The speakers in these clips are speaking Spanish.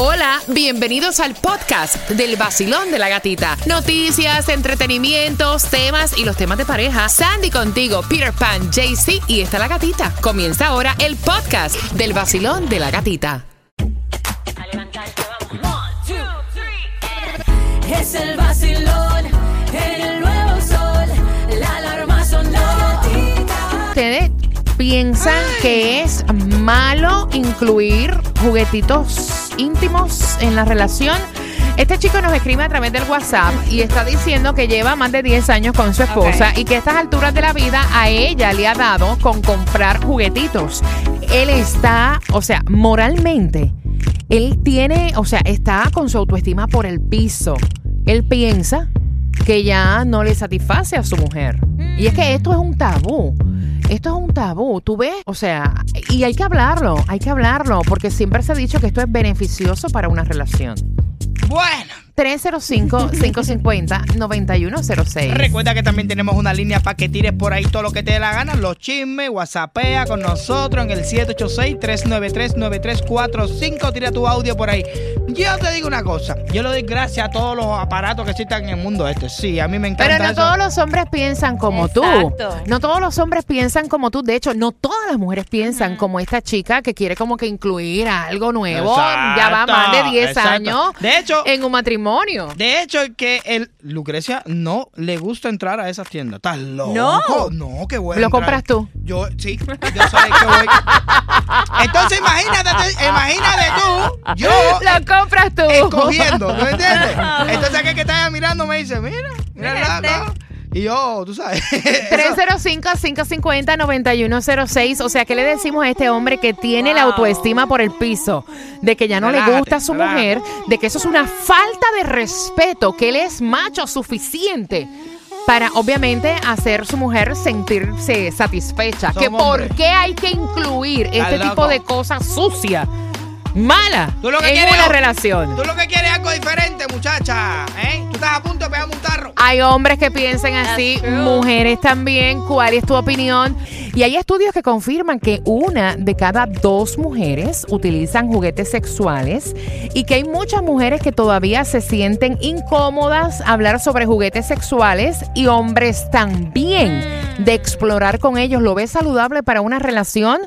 Hola, bienvenidos al podcast del vacilón de la gatita. Noticias, entretenimientos, temas y los temas de pareja. Sandy contigo, Peter Pan, JC y está la gatita. Comienza ahora el podcast del vacilón de la gatita. Es el vacilón en el nuevo sol. La alarma sonó. ¿Ustedes piensan que es malo incluir juguetitos íntimos en la relación? Este chico nos escribe a través del WhatsApp y está diciendo que lleva más de 10 años con su esposa y que a estas alturas de la vida a ella le ha dado con comprar juguetitos. Él está, o sea, moralmente, él tiene, o sea, está con su autoestima por el piso. Él piensa que ya no le satisface a su mujer. Y es que esto es un tabú. Esto es un tabú, ¿tú ves? O sea, y hay que hablarlo, hay que hablarlo, porque siempre se ha dicho que esto es beneficioso para una relación. Bueno, 305-550-9106. recuerda que también tenemos una línea para que tires por ahí todo lo que te dé la gana, los chismes, whatsappea con nosotros en el 786-393-9345, tira tu audio por ahí. Yo te digo una cosa, yo le doy gracias a todos los aparatos que existen en el mundo este. Sí, a mí me encanta Pero no eso. todos los hombres piensan como Exacto. tú. No todos los hombres piensan como tú. De hecho, no todas las mujeres piensan como esta chica que quiere como que incluir algo nuevo. Ya va más de 10 Exacto. años De hecho, en un matrimonio. De hecho, que el Lucrecia no le gusta entrar a esas tiendas. ¿Estás loco? No. No, qué bueno. ¿Lo compras tú? Yo, sí, yo que voy. Entonces, imagínate, imagínate tú, yo Lo compras tú. escogiendo, ¿no entiendes? Entonces, aquel que está mirando me dice, mira, mira, Mira este. Y yo, tú sabes. 305-550-9106. O sea, ¿qué le decimos a este hombre que tiene la autoestima por el piso? De que ya no le gusta a su mujer, de que eso es una falta de respeto, que él es macho suficiente para, obviamente, hacer su mujer sentirse satisfecha. Que por qué hay que incluir este tipo de cosas sucias, malas, Tú lo que en quieres una relación? Tú lo que quieres es algo diferente, muchacha. ¿eh? Tú estás a punto de pegarme un tarro. Hay hombres que piensan así, mujeres también. ¿Cuál es tu opinión? Y hay estudios que confirman que una de cada dos mujeres utilizan juguetes sexuales y que hay muchas mujeres que todavía se sienten incómodas hablar sobre juguetes sexuales y hombres también de explorar con ellos. ¿Lo ves saludable para una relación?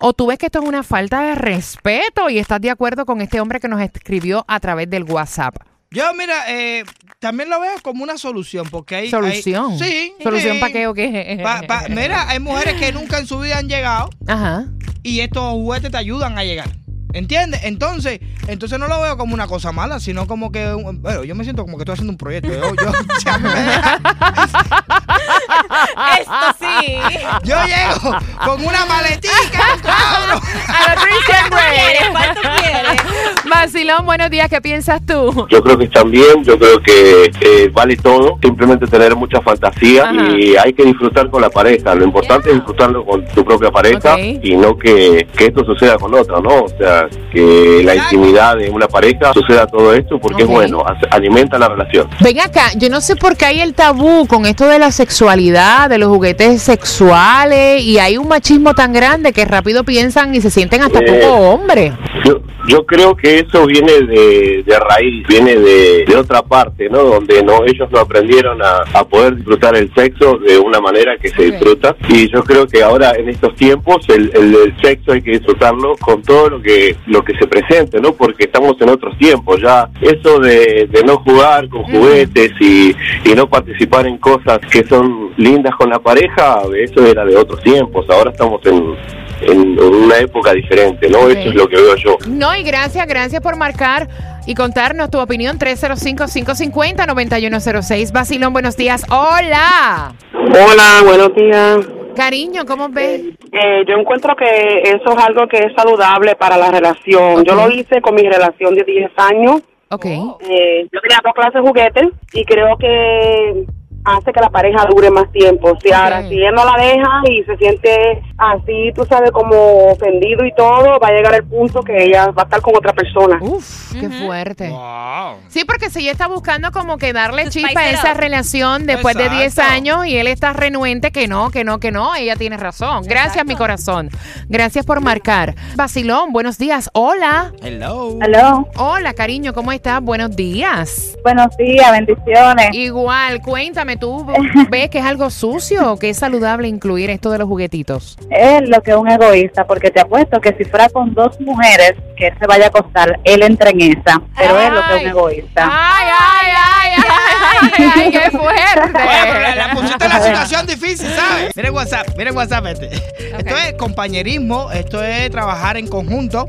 ¿O tú ves que esto es una falta de respeto y estás de acuerdo con este hombre que nos escribió a través del WhatsApp? Yo, mira, eh, también lo veo como una solución, porque hay... ¿Solución? hay- sí. ¿Solución sí. para qué o qué? Pa- pa- mira, hay mujeres que nunca en su vida han llegado Ajá. y estos juguetes te ayudan a llegar. ¿Entiendes? Entonces, entonces no lo veo como una cosa mala, sino como que, bueno, yo me siento como que estoy haciendo un proyecto. Yo, yo, Esto sí. yo llego con una maletica, cabrón. A la Christian ¿Quieres? ¿Cuál tú quieres? Vacilón, buenos días, ¿qué piensas tú? Yo creo que están bien, yo creo que eh, vale todo, simplemente tener mucha fantasía Ajá. y hay que disfrutar con la pareja. Lo importante es disfrutarlo con tu propia pareja y no que, que esto suceda con otra, ¿no? O sea, que la intimidad de una pareja suceda todo esto porque es bueno, alimenta la relación. Ven acá, yo no sé por qué hay el tabú con esto de la sexualidad, de los juguetes sexuales, y hay un machismo tan grande que rápido piensan y se sienten hasta Eh. poco hombres. Yo, yo creo que eso viene de, de raíz, viene de, de otra parte, ¿no? Donde no ellos no aprendieron a, a poder disfrutar el sexo de una manera que se disfruta. Y yo creo que ahora en estos tiempos el, el- el sexo hay que disfrutarlo con todo lo que lo que se presente, ¿no? Porque estamos en otros tiempos. Ya eso de, de no jugar con juguetes y, y no participar en cosas que son lindas con la pareja, eso era de otros tiempos. Ahora estamos en, en una época diferente, ¿no? Eso es lo que veo yo. No, y gracias, gracias por marcar y contarnos tu opinión. 305-550-9106. Vacilón, buenos días. Hola. Hola, buenos días. Cariño, ¿cómo ves? Eh, yo encuentro que eso es algo que es saludable para la relación. Yo lo hice con mi relación de 10 años. Ok. Eh, yo tenía dos clases de juguetes y creo que hace que la pareja dure más tiempo. Si ahora, Ok. si él no la deja y se siente así, tú sabes, como ofendido y todo, va a llegar el punto que ella va a estar con otra persona. Uf, qué fuerte. Wow. Sí, porque si ella está buscando como que darle chispa a esa up. relación después de 10 Exacto. años y él está renuente que no, que no, que no, ella tiene razón. Gracias, Exacto. mi corazón. Gracias por marcar. Basilón, buenos días. Hola. Hello. Aló, Hola, cariño, ¿cómo estás? Buenos días. buenos días, bendiciones. Igual, cuéntame, ¿tú ves que es algo sucio o que es saludable incluir esto de los juguetitos? Es lo que es un egoísta, porque te apuesto que si fuera con dos mujeres que él se vaya a acostar, él entra en esa, pero es lo que es un Ay. egoísta. Ay, ay, ay, ay, ay, ay, qué fuerte. Oye, pero la, la pusiste en una situación difícil, ¿sabes? Miren WhatsApp, miren WhatsApp este. Esto es compañerismo, esto es trabajar en conjunto.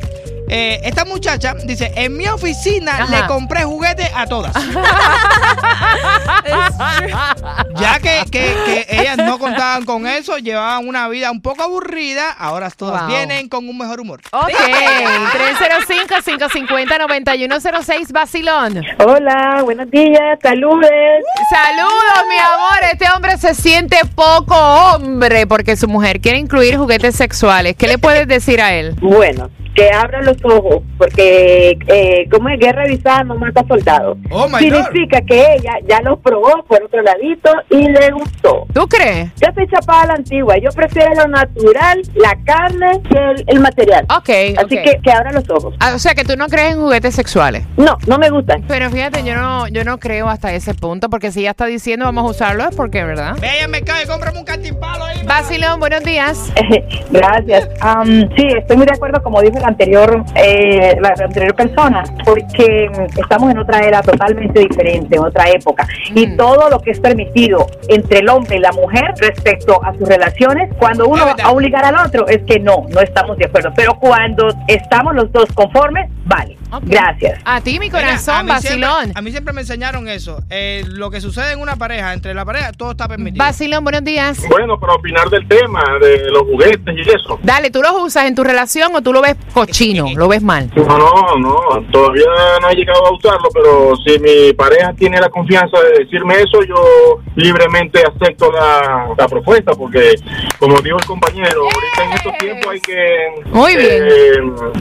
Eh, esta muchacha dice, en mi oficina Ajá. le compré juguetes a todas. ya que, que- que ellas no contaban con eso, llevaban una vida un poco aburrida, ahora todas Wow. vienen con un mejor humor. Ok, 305-550-9106, Basilón. Hola, buenos días, saludos. Saludos, mi amor. Este hombre se siente poco hombre porque su mujer quiere incluir juguetes sexuales. ¿Qué le puedes decir a él? Bueno, que abra los ojos, porque eh, como es guerra avisada no mata soldados. Oh, my God. Significa que ella ya lo probó por otro ladito y le gustó. ¿Tú crees? Yo estoy chapada a la antigua, yo prefiero lo natural, la carne que el, el material. Ok, Así que que abra los ojos. Ah, o sea, que tú no crees en juguetes sexuales. No, no me gustan. Pero fíjate, yo no, yo no creo hasta ese punto porque si ella está diciendo vamos a usarlo es porque, ¿verdad? Al mercado y cómprame un cantimpalo ahí. Basilón, buenos días. Gracias. Am, sí, estoy muy de acuerdo, como dijo anterior, eh, la, anterior persona, porque estamos en otra era totalmente diferente, en otra época. Y Mm. todo lo que es permitido entre el hombre y la mujer respecto a sus relaciones, cuando uno va a obligar al otro, es que no, no estamos de acuerdo. Pero cuando estamos los dos conformes, vale. Ok. Gracias. A ti, mi Mira, corazón, a mí siempre- Basilón. a mí siempre me enseñaron eso. Eh, lo que sucede en una pareja, entre la pareja, todo está permitido. Basilón, buenos días. Bueno, para opinar del tema, de los juguetes y eso. Dale, ¿tú los usas en tu relación o tú lo ves cochino? ¿Lo ves mal? No, no, no, todavía no he llegado a usarlo, pero si mi pareja tiene la confianza de decirme eso, yo libremente acepto la, la propuesta, porque como dijo el compañero, ahorita en estos tiempos hay que, Muy eh,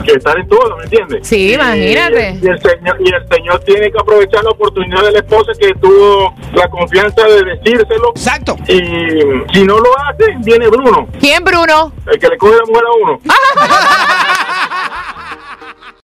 que estar en todo, ¿me entiendes? Sí, Y- imagínate. Y el, señor, y el señor tiene que aprovechar la oportunidad de la esposa que tuvo la confianza de decírselo. Exacto. Y si no lo hace, viene Bruno, ¿Quién, Bruno? el que le coge la mujer a uno.